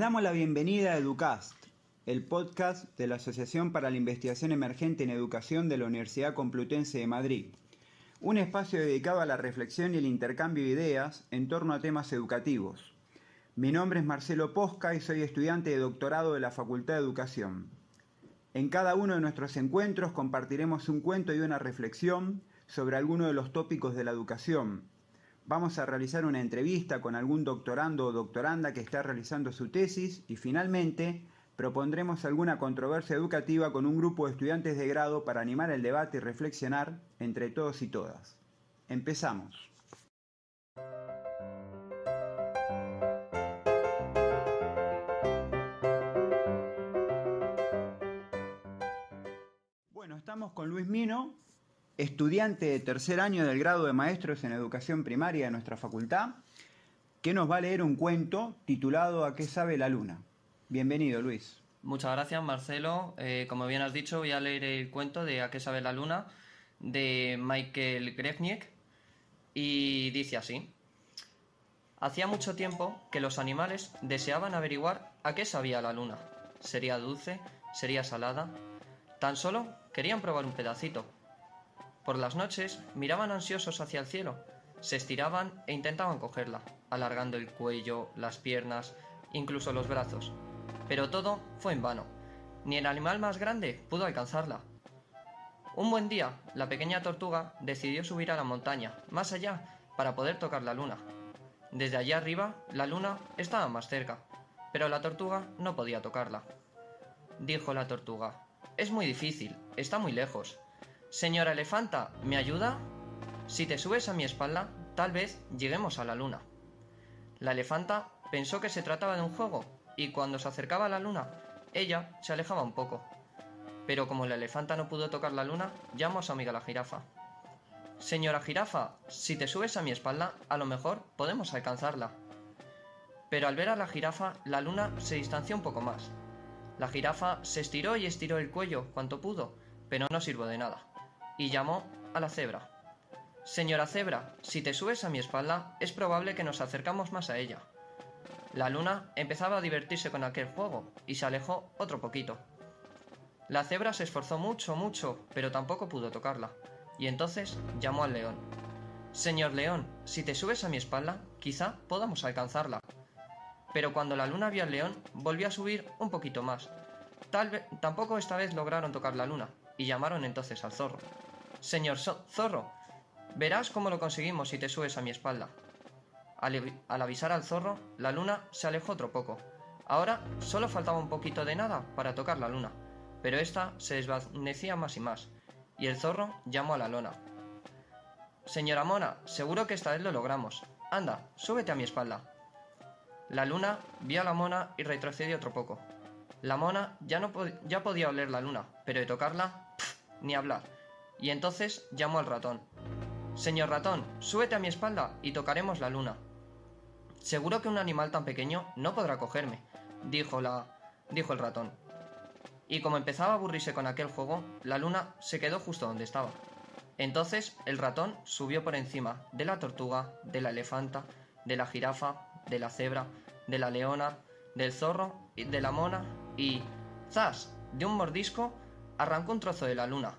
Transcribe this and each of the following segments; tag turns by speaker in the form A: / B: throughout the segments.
A: damos la bienvenida a Educast, el podcast de la Asociación para la Investigación Emergente en Educación de la Universidad Complutense de Madrid. Un espacio dedicado a la reflexión y el intercambio de ideas en torno a temas educativos. Mi nombre es Marcelo Posca y soy estudiante de doctorado de la Facultad de Educación. En cada uno de nuestros encuentros compartiremos un cuento y una reflexión sobre alguno de los tópicos de la educación, Vamos a realizar una entrevista con algún doctorando o doctoranda que está realizando su tesis y finalmente propondremos alguna controversia educativa con un grupo de estudiantes de grado para animar el debate y reflexionar entre todos y todas. Empezamos. Bueno, estamos con Luis Mino, estudiante de tercer año del grado de maestros en educación primaria de nuestra facultad, que nos va a leer un cuento titulado ¿A qué sabe la luna? Bienvenido, Luis.
B: Muchas gracias, Marcelo. Eh, como bien has dicho, voy a leer el cuento de ¿A qué sabe la luna? de Michael Grefniak y dice así. Hacía mucho tiempo que los animales deseaban averiguar a qué sabía la luna. ¿Sería dulce? ¿Sería salada? Tan solo querían probar un pedacito, por las noches miraban ansiosos hacia el cielo, se estiraban e intentaban cogerla, alargando el cuello, las piernas, incluso los brazos. Pero todo fue en vano. Ni el animal más grande pudo alcanzarla. Un buen día, la pequeña tortuga decidió subir a la montaña, más allá, para poder tocar la luna. Desde allá arriba, la luna estaba más cerca, pero la tortuga no podía tocarla. Dijo la tortuga, es muy difícil, está muy lejos. Señora elefanta, ¿me ayuda? Si te subes a mi espalda, tal vez lleguemos a la luna. La elefanta pensó que se trataba de un juego, y cuando se acercaba a la luna, ella se alejaba un poco. Pero como la elefanta no pudo tocar la luna, llamó a su amiga la jirafa. Señora jirafa, si te subes a mi espalda, a lo mejor podemos alcanzarla. Pero al ver a la jirafa, la luna se distanció un poco más. La jirafa se estiró y estiró el cuello cuanto pudo, pero no sirvió de nada y llamó a la cebra. Señora cebra, si te subes a mi espalda, es probable que nos acercamos más a ella. La luna empezaba a divertirse con aquel juego y se alejó otro poquito. La cebra se esforzó mucho, mucho, pero tampoco pudo tocarla, y entonces llamó al león. Señor león, si te subes a mi espalda, quizá podamos alcanzarla. Pero cuando la luna vio al león, volvió a subir un poquito más. Tal vez tampoco esta vez lograron tocar la luna, y llamaron entonces al zorro. Señor zorro, verás cómo lo conseguimos si te subes a mi espalda. Al, avisar al zorro, la luna se alejó otro poco. Ahora solo faltaba un poquito de nada para tocar la luna, pero ésta se desvanecía más y más, y el zorro llamó a la lona. Señora Mona, seguro que esta vez lo logramos. Anda, súbete a mi espalda. La luna vio a la mona y retrocedió otro poco. La mona ya, no ya podía oler la luna, pero de tocarla, ni hablar y entonces llamó al ratón. Señor ratón, súbete a mi espalda y tocaremos la luna. Seguro que un animal tan pequeño no podrá cogerme, dijo la. dijo el ratón. Y como empezaba a aburrirse con aquel juego, la luna se quedó justo donde estaba. Entonces el ratón subió por encima de la tortuga, de la elefanta, de la jirafa, de la cebra, de la leona, del zorro, y de la mona y. ¡zas! De un mordisco arrancó un trozo de la luna,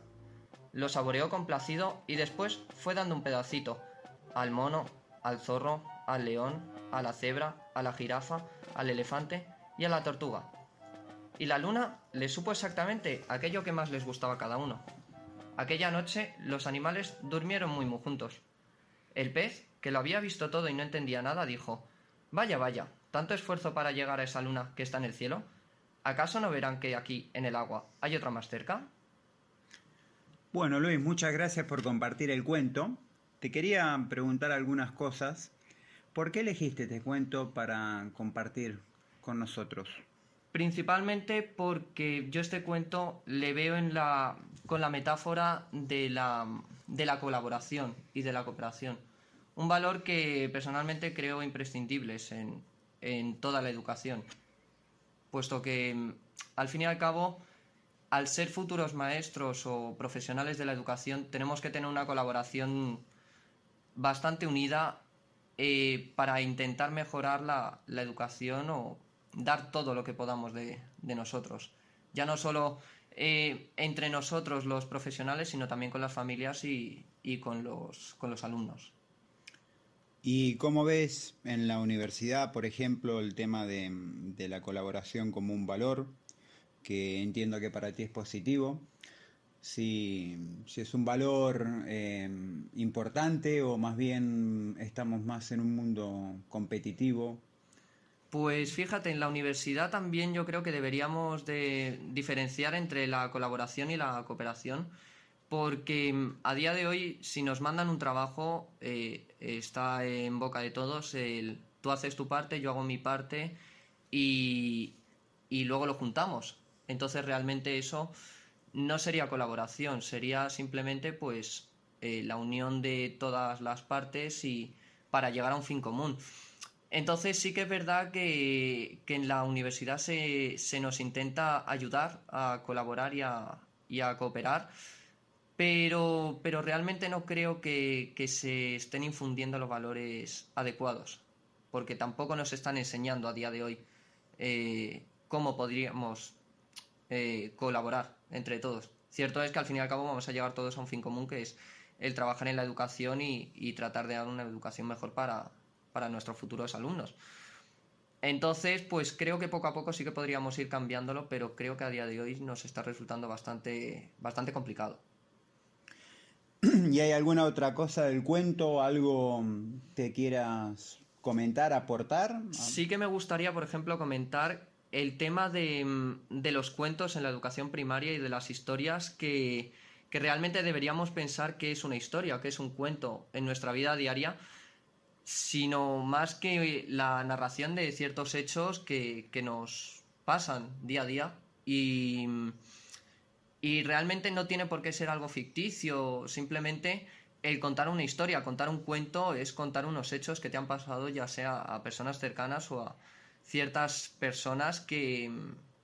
B: lo saboreó complacido y después fue dando un pedacito al mono, al zorro, al león, a la cebra, a la jirafa, al elefante y a la tortuga. Y la luna le supo exactamente aquello que más les gustaba a cada uno. Aquella noche los animales durmieron muy muy juntos. El pez, que lo había visto todo y no entendía nada, dijo Vaya, vaya, tanto esfuerzo para llegar a esa luna que está en el cielo. ¿Acaso no verán que aquí, en el agua, hay otra más cerca?
A: Bueno, Luis, muchas gracias por compartir el cuento. Te quería preguntar algunas cosas. ¿Por qué elegiste este cuento para compartir con nosotros?
B: Principalmente porque yo este cuento le veo con la metáfora de la, de la colaboración y de la cooperación. Un valor que personalmente creo imprescindibles en, en toda la educación. Puesto que, al fin y al cabo, al ser futuros maestros o profesionales de la educación, tenemos que tener una colaboración bastante unida eh, para intentar mejorar la, educación o, dar todo lo que podamos de, nosotros. Ya no solo eh, entre nosotros los profesionales, sino también con las familias y, con, los, con los alumnos.
A: ¿Y cómo ves en la universidad, por ejemplo, el tema de, de la colaboración como un valor, que entiendo que para ti es positivo? si, es un valor eh, importante o más bien estamos más en un mundo competitivo.
B: Pues fíjate, en la universidad también yo creo que deberíamos de diferenciar entre la colaboración y la cooperación, porque mm, a día de hoy si nos mandan un trabajo eh, está en boca de todos el tú haces tu parte, yo hago mi parte y, y luego lo juntamos. Entonces realmente eso no sería colaboración, sería simplemente pues eh, la unión de todas las partes y para llegar a un fin común. Entonces sí que es verdad que, en la universidad se, nos intenta ayudar a colaborar y a, cooperar, pero, pero, realmente no creo que, se estén infundiendo los valores adecuados, porque tampoco nos están enseñando a día de hoy eh, cómo podríamos eh, colaborar entre todos. Cierto es que al fin y al cabo vamos a llegar todos a un fin común que es el trabajar en la educación y, tratar de dar una educación mejor para, nuestros futuros alumnos. Entonces, pues creo que poco a poco sí que podríamos ir cambiándolo, pero creo que a día de hoy nos está resultando bastante, bastante complicado.
A: ¿Y hay alguna otra cosa del cuento, algo que quieras comentar, aportar?
B: Sí que me gustaría, por ejemplo, comentar el tema de, los cuentos en la educación primaria y de las historias que, realmente deberíamos pensar que es una historia, que es un cuento en nuestra vida diaria, sino más que la narración de ciertos hechos que, nos pasan día a día. Y, y realmente no tiene por qué ser algo ficticio, simplemente el contar una historia, contar un cuento es contar unos hechos que te han pasado ya sea a personas cercanas o a, ciertas personas que,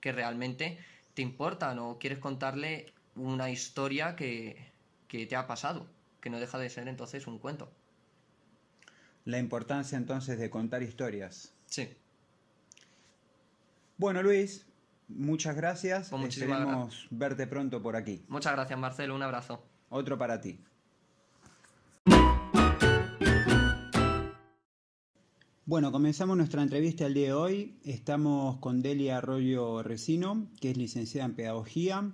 B: realmente te importan o quieres contarle una historia que, te ha pasado, que no deja de ser entonces un cuento.
A: La importancia entonces de contar historias.
B: Sí.
A: Bueno, Luis, muchas gracias. Pues Esperemos verte pronto por aquí.
B: Muchas gracias, Marcelo. Un abrazo.
A: Otro para ti. Bueno, comenzamos nuestra entrevista el día de hoy. Estamos con Delia Arroyo Resino, que es licenciada en Pedagogía,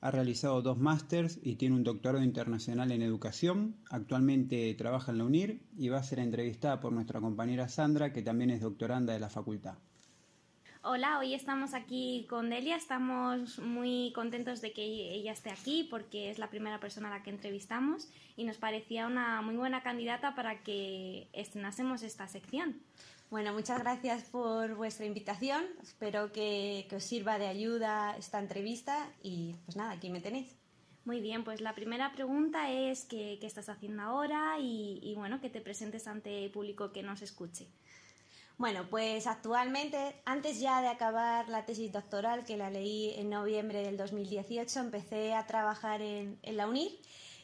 A: ha realizado dos másters y tiene un doctorado internacional en educación. Actualmente trabaja en la UNIR y va a ser entrevistada por nuestra compañera Sandra, que también es doctoranda de la facultad.
C: Hola, hoy estamos aquí con Delia. Estamos muy contentos de que ella esté aquí porque es la primera persona a la que entrevistamos y nos parecía una muy buena candidata para que estrenásemos esta sección.
D: Bueno, muchas gracias por vuestra invitación. Espero que, os sirva de ayuda esta entrevista y pues nada, aquí me tenéis.
C: Muy bien, pues la primera pregunta es qué, estás haciendo ahora y, y bueno, que te presentes ante el público que nos escuche.
D: Bueno, pues actualmente, antes ya de acabar la tesis doctoral, que la leí en noviembre del 2018, empecé a trabajar en, la UNIR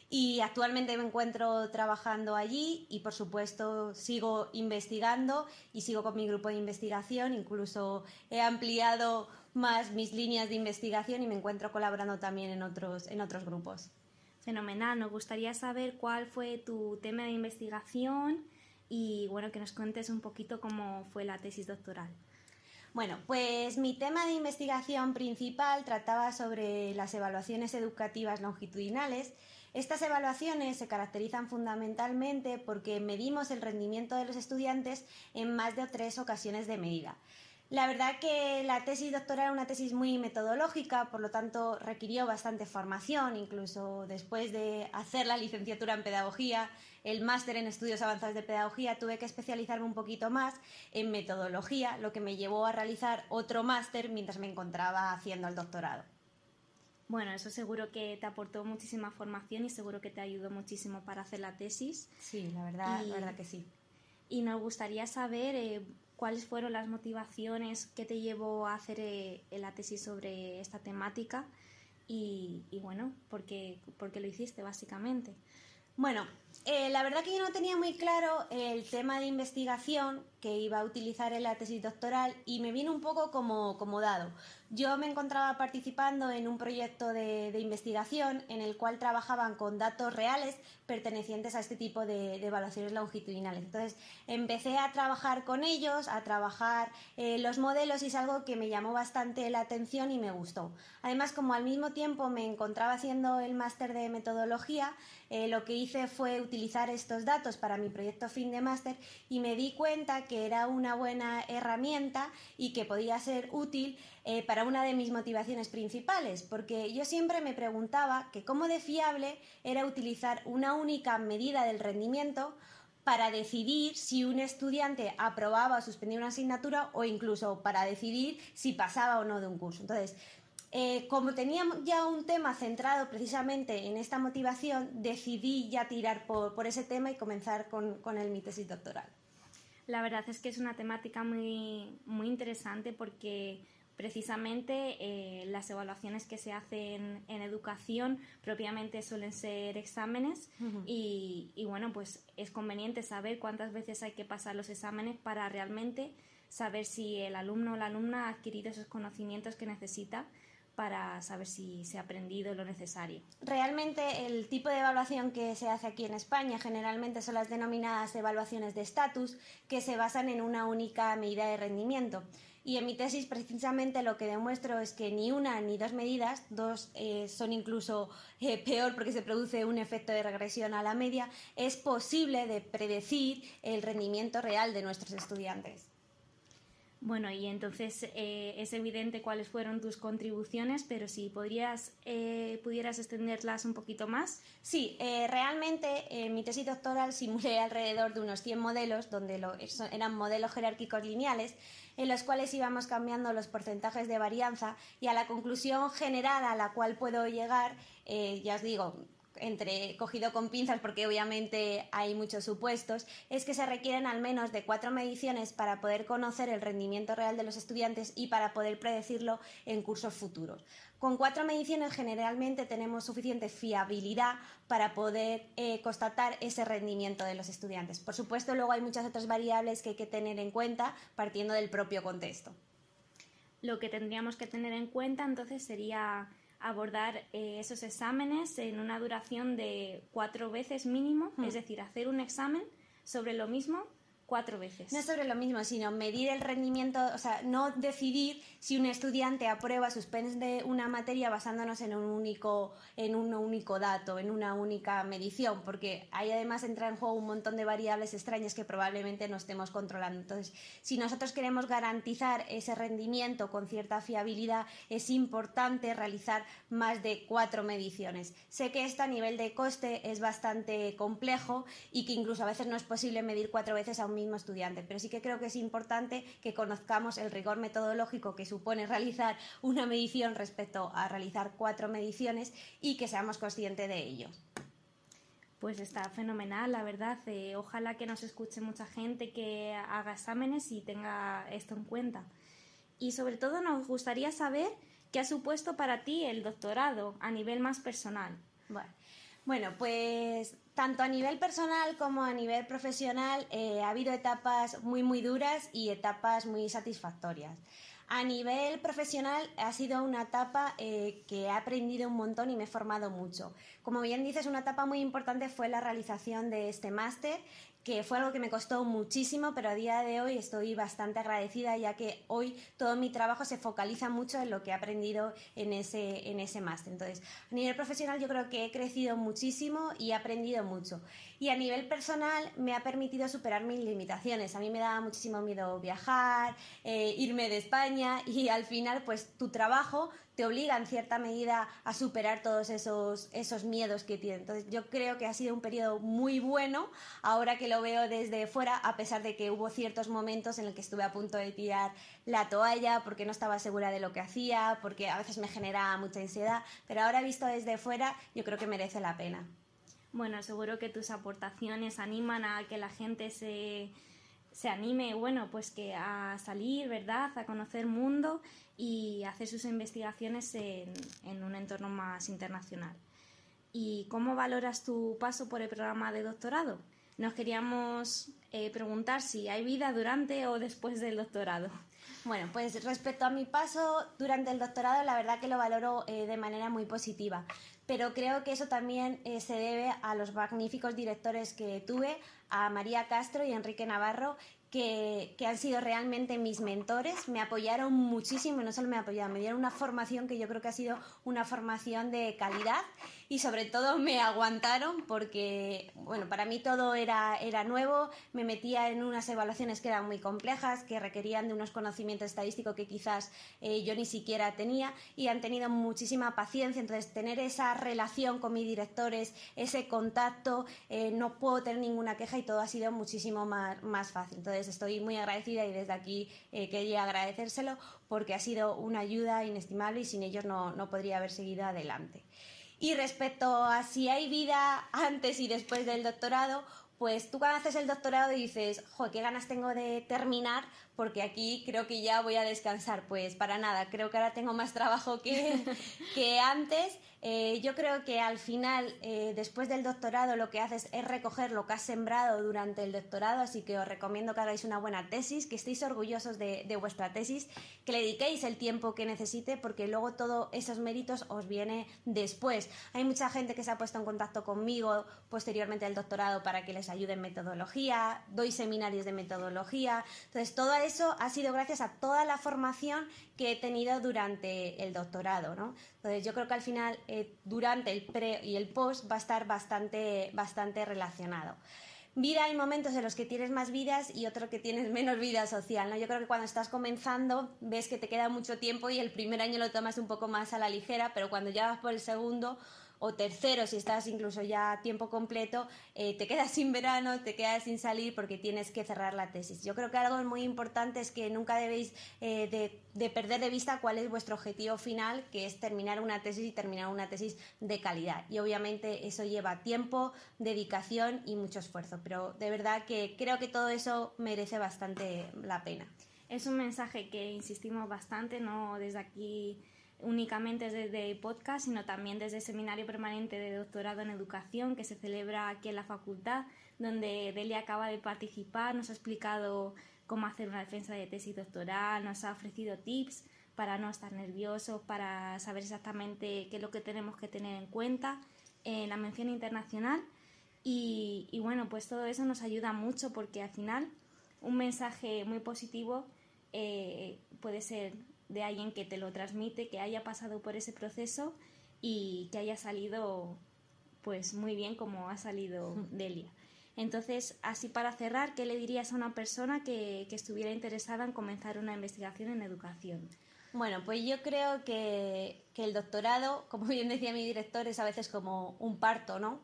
D: y actualmente me encuentro trabajando allí y por supuesto sigo investigando y sigo con mi grupo de investigación, incluso he ampliado más mis líneas de investigación y me encuentro colaborando también en otros, en otros grupos.
C: Fenomenal, nos gustaría saber cuál fue tu tema de investigación y bueno, que nos cuentes un poquito cómo fue la tesis doctoral.
D: Bueno, pues mi tema de investigación principal trataba sobre las evaluaciones educativas longitudinales. Estas evaluaciones se caracterizan fundamentalmente porque medimos el rendimiento de los estudiantes en más de tres ocasiones de medida. La verdad que la tesis doctoral era una tesis muy metodológica, por lo tanto requirió bastante formación, incluso después de hacer la licenciatura en pedagogía, el máster en estudios avanzados de pedagogía, tuve que especializarme un poquito más en metodología, lo que me llevó a realizar otro máster mientras me encontraba haciendo el doctorado.
C: Bueno, eso seguro que te aportó muchísima formación y seguro que te ayudó muchísimo para hacer la tesis.
D: Sí, la verdad, la verdad que sí.
C: Y nos gustaría saber eh, cuáles fueron las motivaciones que te llevó a hacer eh, la tesis sobre esta temática y, bueno, por qué, por qué lo hiciste básicamente.
D: Bueno, eh, la verdad que yo no tenía muy claro el tema de investigación que iba a utilizar en la tesis doctoral y me vino un poco como, como dado. Yo me encontraba participando en un proyecto de, investigación en el cual trabajaban con datos reales pertenecientes a este tipo de, evaluaciones longitudinales. Entonces empecé a trabajar con ellos, a trabajar eh, los modelos y es algo que me llamó bastante la atención y me gustó. Además, como al mismo tiempo me encontraba haciendo el máster de metodología, eh, lo que hice fue utilizar estos datos para mi proyecto fin de máster y me di cuenta que era una buena herramienta y que podía ser útil eh, para una de mis motivaciones principales, porque yo siempre me preguntaba que cómo de fiable era utilizar una única medida del rendimiento para decidir si un estudiante aprobaba o suspendía una asignatura o incluso para decidir si pasaba o no de un curso. Entonces, eh, como tenía ya un tema centrado precisamente en esta motivación, decidí ya tirar por, ese tema y comenzar con, con el, mi tesis doctoral.
C: La verdad es que es una temática muy, muy interesante porque precisamente eh, las evaluaciones que se hacen en educación propiamente suelen ser exámenes y, bueno, pues es conveniente saber cuántas veces hay que pasar los exámenes para realmente saber si el alumno o la alumna ha adquirido esos conocimientos que necesita para saber si se ha aprendido lo necesario.
D: Realmente el tipo de evaluación que se hace aquí en España generalmente son las denominadas evaluaciones de estatus que se basan en una única medida de rendimiento. Y en mi tesis precisamente lo que demuestro es que ni una ni dos medidas, dos eh, son incluso eh, peor porque se produce un efecto de regresión a la media, es posible de predecir el rendimiento real de nuestros estudiantes.
C: Bueno, y entonces eh, es evidente cuáles fueron tus contribuciones, pero si podrías, pudieras extenderlas un poquito más.
D: Sí, realmente en mi tesis doctoral simulé alrededor de unos 100 modelos, donde eran modelos jerárquicos lineales, en los cuales íbamos cambiando los porcentajes de varianza y a la conclusión general a la cual puedo llegar, eh, ya os digo, entre cogido con pinzas porque obviamente hay muchos supuestos, es que se requieren al menos de cuatro mediciones para poder conocer el rendimiento real de los estudiantes y para poder predecirlo en cursos futuros. Con cuatro mediciones generalmente tenemos suficiente fiabilidad para poder eh, constatar ese rendimiento de los estudiantes. Por supuesto, luego hay muchas otras variables que hay que tener en cuenta partiendo del propio contexto.
C: Lo que tendríamos que tener en cuenta entonces sería abordar eh, esos exámenes en una duración de cuatro veces mínimo, es decir, hacer un examen sobre lo mismo cuatro veces.
D: No sobre lo mismo, sino medir el rendimiento, o sea, no decidir si un estudiante aprueba, suspende una materia basándonos en un único, en un único dato, en una única medición, porque ahí además entra en juego un montón de variables extrañas que probablemente no estemos controlando. Entonces, si nosotros queremos garantizar ese rendimiento con cierta fiabilidad, es importante realizar más de cuatro mediciones. Sé que esto a nivel de coste es bastante complejo y que incluso a veces no es posible medir cuatro veces a un mismo estudiante, pero sí que creo que es importante que conozcamos el rigor metodológico que supone realizar una medición respecto a realizar cuatro mediciones y que seamos conscientes de ello.
C: Pues está fenomenal, la verdad. Eh, ojalá que nos escuche mucha gente que haga exámenes y tenga esto en cuenta. Y sobre todo nos gustaría saber qué ha supuesto para ti el doctorado a nivel más personal.
D: Bueno, bueno pues tanto a nivel personal como a nivel profesional eh, ha habido etapas muy muy duras y etapas muy satisfactorias. A nivel profesional ha sido una etapa eh, que he aprendido un montón y me he formado mucho. Como bien dices, una etapa muy importante fue la realización de este máster que fue algo que me costó muchísimo, pero a día de hoy estoy bastante agradecida ya que hoy todo mi trabajo se focaliza mucho en lo que he aprendido en ese, en ese máster. Entonces, a nivel profesional yo creo que he crecido muchísimo y he aprendido mucho. Y a nivel personal me ha permitido superar mis limitaciones. A mí me daba muchísimo miedo viajar, eh, irme de España y al final pues tu trabajo te obliga en cierta medida a superar todos esos, esos miedos que tienes. Entonces yo creo que ha sido un periodo muy bueno ahora que lo veo desde fuera, a pesar de que hubo ciertos momentos en los que estuve a punto de tirar la toalla porque no estaba segura de lo que hacía, porque a veces me generaba mucha ansiedad, pero ahora visto desde fuera yo creo que merece la pena.
C: Bueno, seguro que tus aportaciones animan a que la gente se se anime, bueno, pues que a salir, ¿verdad? A conocer mundo y hacer sus investigaciones en, un entorno más internacional. ¿Y cómo valoras tu paso por el programa de doctorado? Nos queríamos eh, preguntar si hay vida durante o después del doctorado.
D: Bueno, pues respecto a mi paso durante el doctorado, la verdad que lo valoro eh, de manera muy positiva. Pero creo que eso también eh, se debe a los magníficos directores que tuve, a María Castro y Enrique Navarro, que, que, han sido realmente mis mentores, me apoyaron muchísimo no solo me apoyaron, me dieron una formación que yo creo que ha sido una formación de calidad y sobre todo me aguantaron porque, bueno, para mí todo era, era nuevo, me metía en unas evaluaciones que eran muy complejas, que requerían de unos conocimientos estadísticos que quizás eh, yo ni siquiera tenía y han tenido muchísima paciencia, entonces tener esa relación con mis directores, ese contacto, eh, no puedo tener ninguna queja y todo ha sido muchísimo más, más fácil. Entonces, estoy muy agradecida y desde aquí eh, quería agradecérselo porque ha sido una ayuda inestimable y sin ellos no, no podría haber seguido adelante. Y respecto a si hay vida antes y después del doctorado, pues tú cuando haces el doctorado dices, jo, qué ganas tengo de terminar porque aquí creo que ya voy a descansar. Pues para nada, creo que ahora tengo más trabajo que, que antes eh, yo creo que al final, eh, después del doctorado, lo que haces es recoger lo que has sembrado durante el doctorado, así que os recomiendo que hagáis una buena tesis, que estéis orgullosos de, vuestra tesis, que le dediquéis el tiempo que necesite, porque luego todos esos méritos os viene después. Hay mucha gente que se ha puesto en contacto conmigo posteriormente al doctorado para que les ayude en metodología, doy seminarios de metodología, entonces eso ha sido gracias a toda la formación que he tenido durante el doctorado, ¿no? Entonces yo creo que al final eh, durante el pre y el post va a estar bastante, bastante relacionado. Vida hay momentos en los que tienes más vidas y otros que tienes menos vida social, ¿no? Yo creo que cuando estás comenzando ves que te queda mucho tiempo y el primer año lo tomas un poco más a la ligera, pero cuando ya vas por el segundo o tercero, si estás incluso ya a tiempo completo, eh, te quedas sin verano, te quedas sin salir porque tienes que cerrar la tesis. Yo creo que algo muy importante es que nunca debéis eh, de, de, perder de vista cuál es vuestro objetivo final, que es terminar una tesis y terminar una tesis de calidad. Y obviamente eso lleva tiempo, dedicación y mucho esfuerzo, pero de verdad que creo que todo eso merece bastante la pena.
C: Es un mensaje que insistimos bastante, no desde aquí únicamente desde podcast, sino también desde el seminario permanente de doctorado en educación que se celebra aquí en la facultad, donde Delia acaba de participar, nos ha explicado cómo hacer una defensa de tesis doctoral, nos ha ofrecido tips para no estar nerviosos, para saber exactamente qué es lo que tenemos que tener en cuenta en la mención internacional. Y, y bueno, pues todo eso nos ayuda mucho porque al final un mensaje muy positivo eh, puede ser de alguien que te lo transmite, que haya pasado por ese proceso y que haya salido pues muy bien como ha salido Delia. Entonces, así para cerrar, ¿qué le dirías a una persona que, que estuviera interesada en comenzar una investigación en educación?
D: Bueno, pues yo creo que, que el doctorado, como bien decía mi director, es a veces como un parto, ¿no?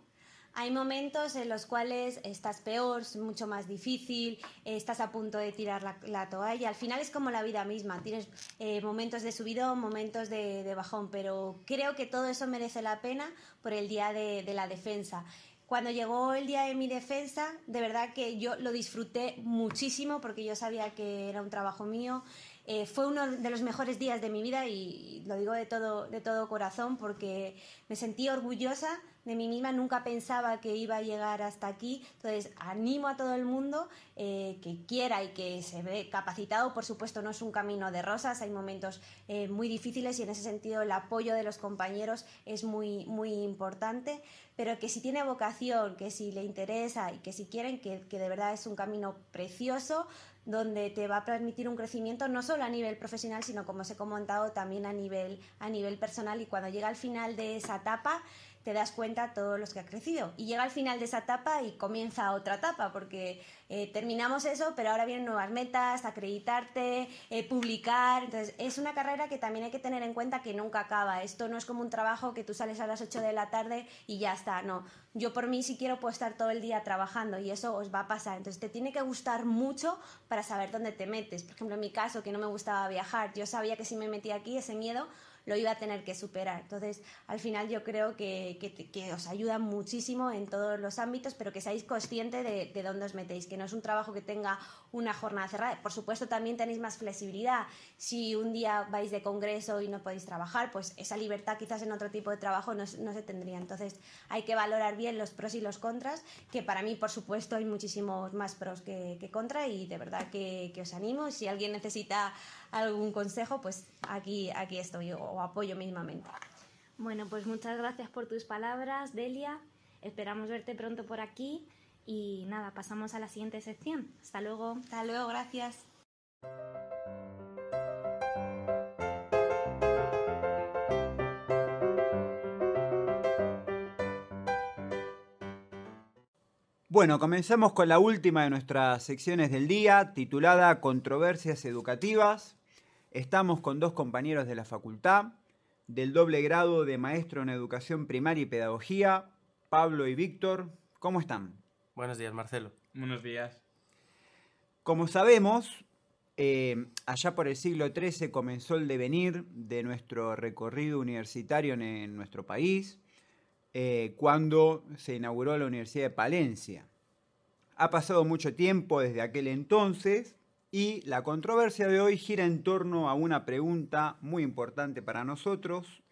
D: Hay momentos en los cuales estás peor, es mucho más difícil, estás a punto de tirar la, toalla. Al final es como la vida misma, tienes eh, momentos de subidón, momentos de, bajón, pero creo que todo eso merece la pena por el día de la defensa. Cuando llegó el día de mi defensa, de verdad que yo lo disfruté muchísimo porque yo sabía que era un trabajo mío. Eh, fue uno de los mejores días de mi vida y lo digo de todo, de todo corazón porque me sentí orgullosa de mí misma, nunca pensaba que iba a llegar hasta aquí. Entonces, animo a todo el mundo eh, que quiera y que se ve capacitado. Por supuesto, no es un camino de rosas, hay momentos eh, muy difíciles y en ese sentido el apoyo de los compañeros es muy, muy importante. Pero que si tiene vocación, que si le interesa y que si quieren, que, que de verdad es un camino precioso, donde te va a permitir un crecimiento no solo a nivel profesional, sino como os he comentado también a nivel, a nivel personal. Y cuando llega al final de esa etapa te das cuenta todos los que ha crecido. Y llega al final de esa etapa y comienza otra etapa, porque eh, terminamos eso, pero ahora vienen nuevas metas, acreditarte, eh, publicar. Entonces, es una carrera que también hay que tener en cuenta que nunca acaba. Esto no es como un trabajo que tú sales a las 8 de la tarde y ya está. No, yo por mí si quiero puedo estar todo el día trabajando y eso os va a pasar. Entonces, te tiene que gustar mucho para saber dónde te metes. Por ejemplo, en mi caso, que no me gustaba viajar, yo sabía que si me metía aquí, ese miedo lo iba a tener que superar. Entonces, al final yo creo que, que, os ayuda muchísimo en todos los ámbitos, pero que seáis conscientes de, de dónde os metéis, que no es un trabajo que tenga una jornada cerrada. Por supuesto, también tenéis más flexibilidad. Si un día vais de congreso y no podéis trabajar, pues esa libertad quizás en otro tipo de trabajo no, no se tendría. Entonces, hay que valorar bien los pros y los contras, que para mí, por supuesto, hay muchísimos más pros que, que y de verdad que, que, os animo. Si alguien necesita algún consejo, pues aquí, aquí estoy o apoyo mismamente.
C: Bueno, pues muchas gracias por tus palabras, Delia. Esperamos verte pronto por aquí y nada, pasamos a la siguiente sección. Hasta luego.
D: Hasta luego, gracias.
A: Bueno, comenzamos con la última de nuestras secciones del día, titulada Controversias Educativas. Estamos con dos compañeros de la facultad, del doble grado de maestro en educación primaria y pedagogía, Pablo y Víctor. ¿Cómo están?
E: Buenos días, Marcelo.
F: Buenos días.
A: Como sabemos, eh, allá por el siglo XIII comenzó el devenir de nuestro recorrido universitario en, nuestro país, eh, cuando se inauguró la Universidad de Palencia. Ha pasado mucho tiempo desde aquel entonces y la controversia de hoy gira en torno a una pregunta muy importante para nosotros,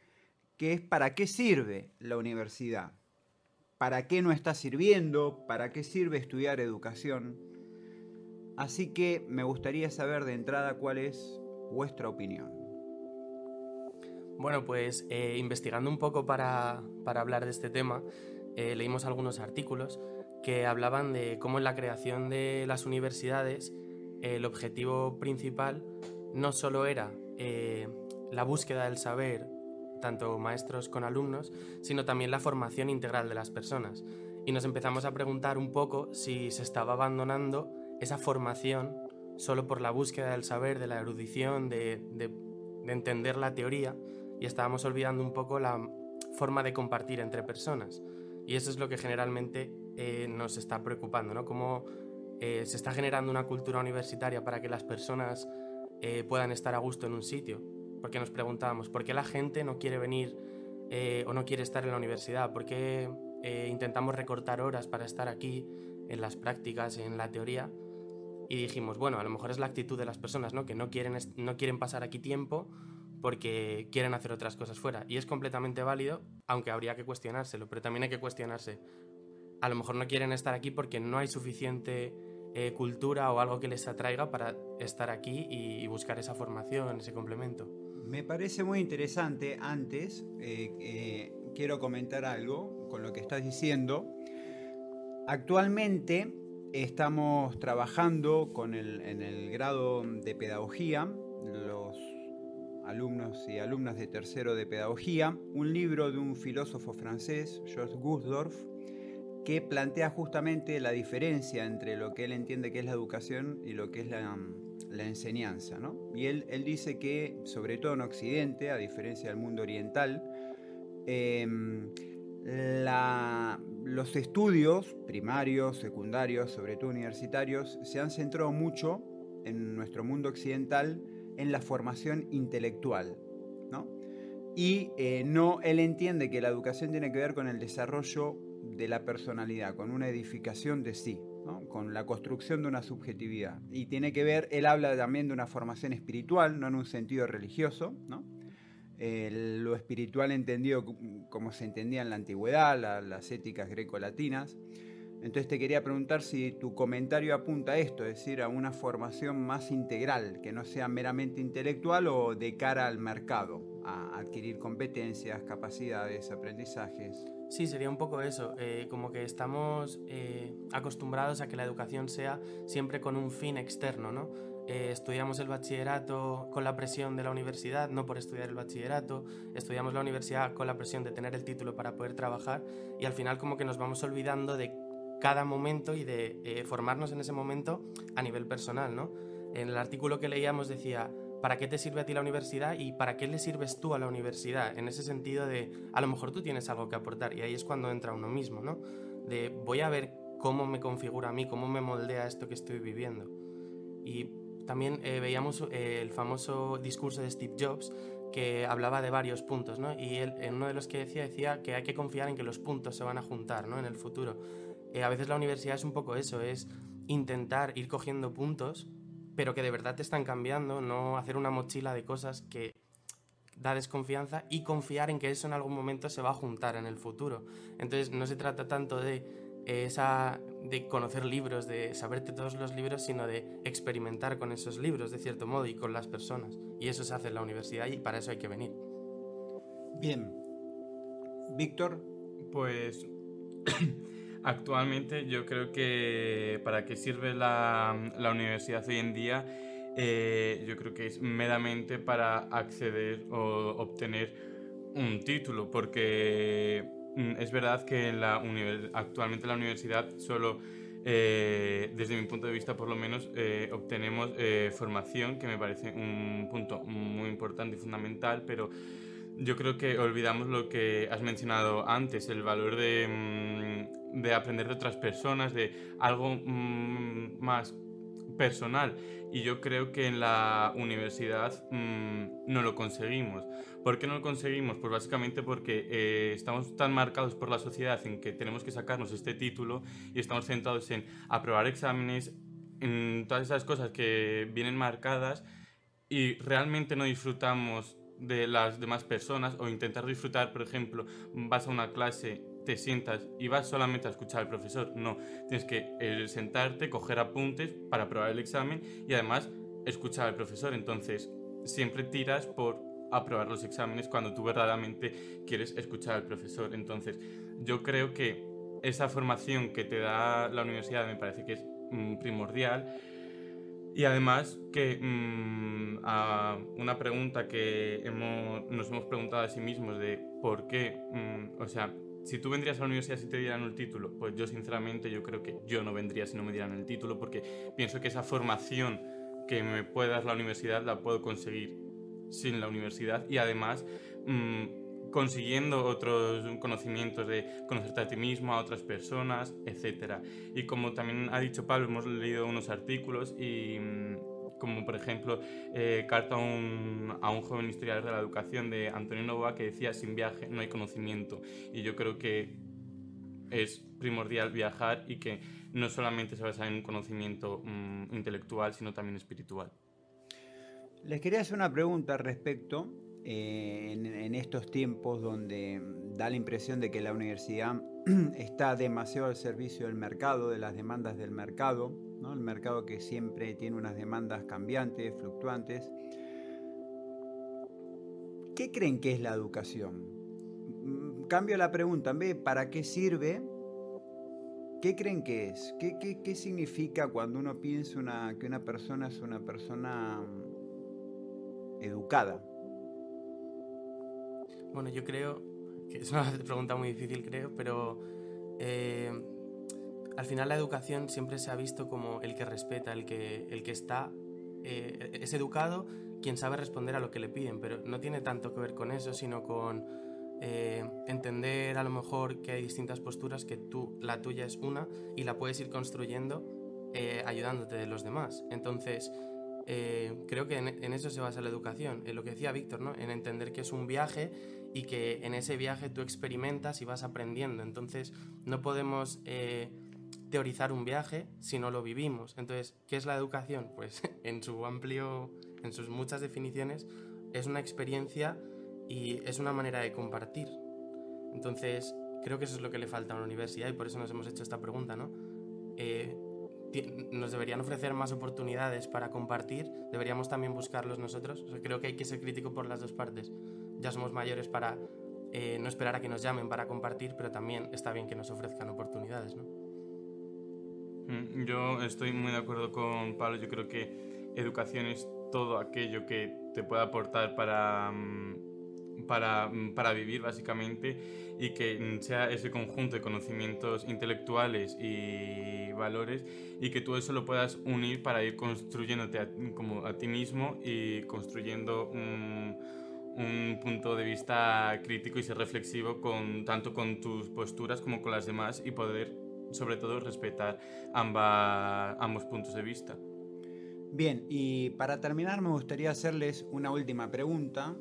A: que es ¿para qué sirve la universidad? para qué no está sirviendo, para qué sirve estudiar educación. Así que me gustaría saber de entrada cuál es vuestra opinión.
E: Bueno, pues eh, investigando un poco para, hablar de este tema, eh, leímos algunos artículos que hablaban de cómo en la creación de las universidades el objetivo principal no solo era eh, la búsqueda del saber tanto maestros con alumnos, sino también la formación integral de las personas. Y nos empezamos a preguntar un poco si se estaba abandonando esa formación solo por la búsqueda del saber, de la erudición, de, entender la teoría, y estábamos olvidando un poco la forma de compartir entre personas. Y eso es lo que generalmente eh, nos está preocupando, ¿no? Cómo eh, se está generando una cultura universitaria para que las personas eh, puedan estar a gusto en un sitio, porque nos preguntábamos, ¿por qué la gente no quiere venir eh, o no quiere estar en la universidad? ¿Por qué intentamos recortar horas para estar aquí en las prácticas, en la teoría? Y dijimos, bueno, a lo mejor es la actitud de las personas, ¿no? Que no quieren, no quieren pasar aquí tiempo porque quieren hacer otras cosas fuera. Y es completamente válido, aunque habría que cuestionárselo, pero también hay que cuestionarse. A lo mejor no quieren estar aquí porque no hay suficiente eh, cultura o algo que les atraiga para estar aquí y buscar esa formación, ese complemento.
A: Me parece muy interesante. Antes, eh, eh, quiero comentar algo con lo que estás diciendo. Actualmente estamos trabajando con el, en el grado de pedagogía, los alumnos y alumnas de tercero de pedagogía, un libro de un filósofo francés, Georges Gusdorf, que plantea justamente la diferencia entre lo que él entiende que es la educación y lo que es la, la enseñanza. ¿no? Y él, él, dice que, sobre todo en Occidente, a diferencia del mundo oriental, em, los estudios primarios, secundarios, sobre todo universitarios, se han centrado mucho en nuestro mundo occidental en la formación intelectual. ¿no? Y eh, no, él entiende que la educación tiene que ver con el desarrollo de la personalidad, con una edificación de sí con la construcción de una subjetividad. Y tiene que ver, él habla también de una formación espiritual, no en un sentido religioso, ¿no? lo espiritual entendido como se entendía en la antigüedad, las éticas greco-latinas. Entonces te quería preguntar si tu comentario apunta a esto, es decir, a una formación más integral, que no sea meramente intelectual o de cara al mercado, a adquirir competencias, capacidades, aprendizajes.
E: Sí, sería un poco eso, eh, como que estamos eh, acostumbrados a que la educación sea siempre con un fin externo, ¿no? Eh, estudiamos el bachillerato con la presión de la universidad, no por estudiar el bachillerato, estudiamos la universidad con la presión de tener el título para poder trabajar y al final como que nos vamos olvidando de cada momento y de formarnos en ese momento a nivel personal, ¿no? En el artículo que leíamos decía, ¿para qué te sirve a ti la universidad y para qué le sirves tú a la universidad? En ese sentido de, a lo mejor tú tienes algo que aportar y ahí es cuando entra uno mismo, ¿no? De voy a ver cómo me configura a mí, cómo me moldea esto que estoy viviendo. Y también eh, veíamos eh, el famoso discurso de Steve Jobs que hablaba de varios puntos, ¿no? Y él, en uno de los que decía, decía que hay que confiar en que los puntos se van a juntar, ¿no? En el futuro. Eh, a veces la universidad es un poco eso, es intentar ir cogiendo puntos, pero que de verdad te están cambiando, no hacer una mochila de cosas que da desconfianza y confiar en que eso en algún momento se va a juntar en el futuro. Entonces no se trata tanto de eh, esa de conocer libros, de saberte todos los libros, sino de experimentar con esos libros de cierto modo y con las personas. Y eso se hace en la universidad y para eso hay que venir.
A: Bien. Víctor.
F: Pues actualmente yo creo que para qué sirve la, la universidad hoy en día eh, yo creo que es meramente para acceder o obtener un título, porque mm, es verdad que la actualmente en la universidad solo, eh, desde mi punto de vista por lo menos, eh, obtenemos formación, que me parece un punto muy importante y fundamental, pero yo creo que olvidamos lo que has mencionado antes, el valor de, mm, de aprender de otras personas, de algo mm, más personal y yo creo que en la universidad mm, no lo conseguimos. ¿Por qué no lo conseguimos? Pues básicamente porque eh, estamos tan marcados por la sociedad en que tenemos que sacarnos este título y estamos centrados en aprobar exámenes, en todas esas cosas que vienen marcadas y realmente no disfrutamos de las demás personas o intentar disfrutar, por ejemplo, vas a una clase te sientas y vas solamente a escuchar al profesor. No, tienes que eh, sentarte, coger apuntes para aprobar el examen y además escuchar al profesor. Entonces, siempre tiras por aprobar los exámenes cuando tú verdaderamente quieres escuchar al profesor. Entonces, yo creo que esa formación que te da la universidad me parece que es mm, primordial. Y además que mm, a una pregunta que hemos, nos hemos preguntado a sí mismos de por qué, mm, o sea, si tú vendrías a la universidad si te dieran el título, pues yo sinceramente yo creo que yo no vendría si no me dieran el título porque pienso que esa formación que me puede dar la universidad la puedo conseguir sin la universidad. Y además mm, consiguiendo otros conocimientos de conocerte a ti mismo, a otras personas, etc. Y como también ha dicho Pablo, hemos leído unos artículos y... Mm, como por ejemplo eh, Carta a un, a un, joven historiador de la educación de Antonio Novoa que decía sin viaje no hay conocimiento y yo creo que es primordial viajar y que no solamente se basa en un conocimiento mm, intelectual sino también espiritual.
A: Les quería hacer una pregunta al respecto eh, en, estos tiempos donde da la impresión de que la universidad está demasiado al servicio del mercado, de las demandas del mercado, el mercado que siempre tiene unas demandas cambiantes, fluctuantes. ¿Qué creen que es la educación? Mm, cambio la pregunta, en ¿para qué sirve? ¿Qué creen que es? ¿Qué, significa cuando uno piensa que una persona es una persona mm, educada?
E: Bueno, yo creo que es una pregunta muy difícil, creo, pero eh, al final la educación siempre se ha visto como el que respeta, el que, el que está, eh, es educado, quien sabe responder a lo que le piden, pero no tiene tanto que ver con eso, sino con eh, entender a lo mejor que hay distintas posturas, que tú, la tuya es una y la puedes ir construyendo ayudándote de los demás. Entonces, creo que en, eso se basa la educación, en lo que decía Víctor, ¿no? en entender que es un viaje y que en ese viaje tú experimentas y vas aprendiendo. Entonces, no podemos teorizar un viaje si no lo vivimos. Entonces, ¿qué es la educación? Pues en su amplio, en sus muchas definiciones, es una experiencia y es una manera de compartir. Entonces, creo que eso es lo que le falta a una universidad y por eso nos hemos hecho esta pregunta, ¿no? Eh, nos deberían ofrecer más oportunidades para compartir, deberíamos también buscarlos nosotros. creo que hay que ser crítico por las dos partes. Ya somos mayores para eh, no esperar a que nos llamen para compartir, pero también está bien que nos ofrezcan oportunidades, ¿no?
F: Mm, yo estoy muy de acuerdo con Pablo. Yo creo que educación es todo aquello que te pueda aportar para, mm, para, mm, para vivir, básicamente, y que sea ese conjunto de conocimientos intelectuales y valores, y que tú eso lo puedas unir para ir construyéndote a, como a ti mismo y construyendo un, un punto de vista crítico y ser reflexivo con, tanto con tus posturas como con las demás y poder sobre todo respetar ambos puntos de vista.
A: Bien, y para terminar me gustaría hacerles una última pregunta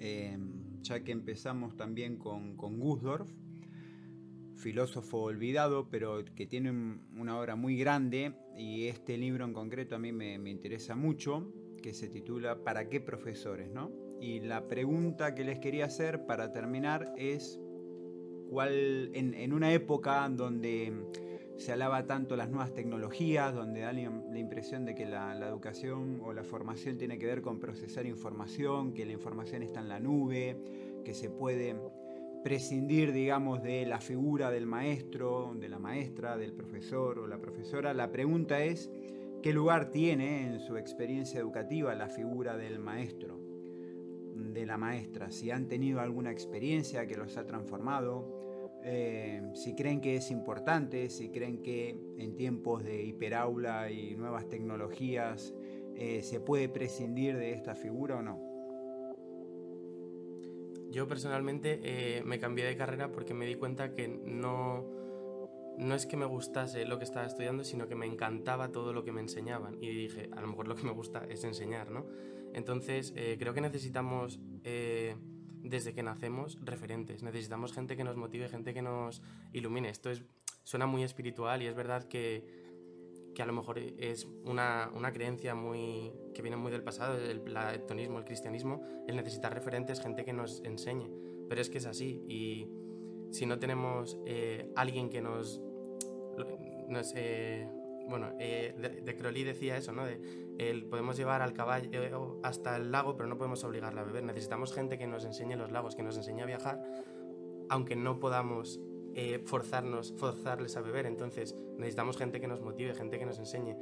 A: eh, ya que empezamos también con, con Gusdorf, filósofo olvidado, pero que tiene una obra muy grande y este libro en concreto a mí me, me interesa mucho, que se titula ¿Para qué profesores? ¿no? Y la pregunta que les quería hacer para terminar es, ¿cuál, en, en una época donde se alaba tanto las nuevas tecnologías, donde da la impresión de que la, educación o la formación tiene que ver con procesar información, que la información está en la nube, que se puede prescindir, digamos, de la figura del maestro, de la maestra, del profesor o la profesora. La pregunta es, ¿qué lugar tiene en su experiencia educativa la figura del maestro, de la maestra? Si han tenido alguna experiencia que los ha transformado, eh, si creen que es importante, si creen que en tiempos de hiperaula y nuevas tecnologías eh, se puede prescindir de esta figura o no.
E: Yo personalmente eh, me cambié de carrera porque me di cuenta que no, no es que me gustase lo que estaba estudiando, sino que me encantaba todo lo que me enseñaban. Y dije, a lo mejor lo que me gusta es enseñar, ¿no? Entonces, eh, creo que necesitamos, desde que nacemos, referentes. Necesitamos gente que nos motive, gente que nos ilumine. Esto es, suena muy espiritual y es verdad que que a lo mejor es una, una, creencia muy que viene muy del pasado, el platonismo, el cristianismo, el necesitar referentes, gente que nos enseñe. Pero es que es así y si no tenemos eh, alguien que nos... eh, bueno, eh, de, Crowley decía eso, ¿no? Podemos llevar al caballo eh, hasta el lago, pero no podemos obligarla a beber. Necesitamos gente que nos enseñe los lagos, que nos enseñe a viajar, aunque no podamos eh, forzarnos, forzarles a beber. Entonces necesitamos gente que nos motive, gente que nos enseñe.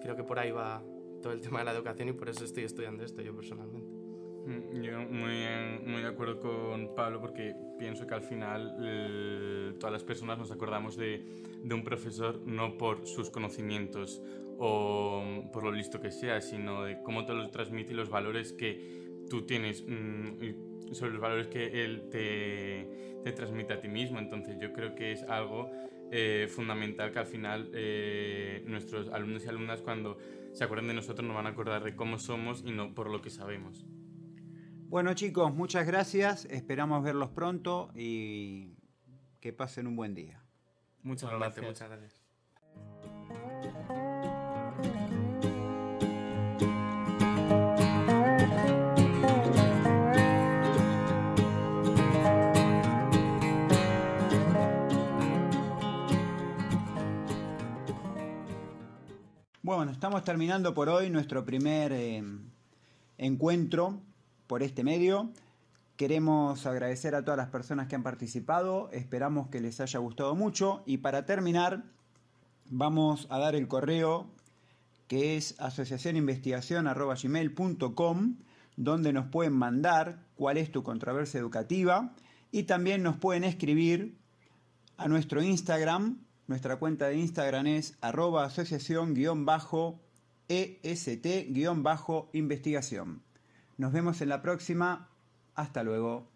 E: Creo que por ahí va todo el tema de la educación y por eso estoy estudiando esto yo personalmente.
F: Mm, yo muy, muy de acuerdo con Pablo porque pienso que al final eh, todas las personas nos acordamos de, de, un profesor no por sus conocimientos o por lo listo que sea, sino de cómo te lo transmite y los valores que tú tienes mm, sobre los valores que él te, te transmite a ti mismo. Entonces yo creo que es algo eh, fundamental que al final eh, nuestros alumnos y alumnas cuando se acuerden de nosotros nos van a acordar de cómo somos y no por lo que sabemos.
A: Bueno chicos, muchas gracias. Esperamos verlos pronto y que pasen un buen día.
F: Muchas gracias. Muchas gracias.
A: Bueno, estamos terminando por hoy nuestro primer eh, encuentro por este medio. Queremos agradecer a todas las personas que han participado, esperamos que les haya gustado mucho y para terminar vamos a dar el correo que es asociacioninvestigación.gmail.com donde nos pueden mandar cuál es tu controversia educativa y también nos pueden escribir a nuestro Instagram nuestra cuenta de Instagram es asociación-est-investigación. Nos vemos en la próxima. Hasta luego.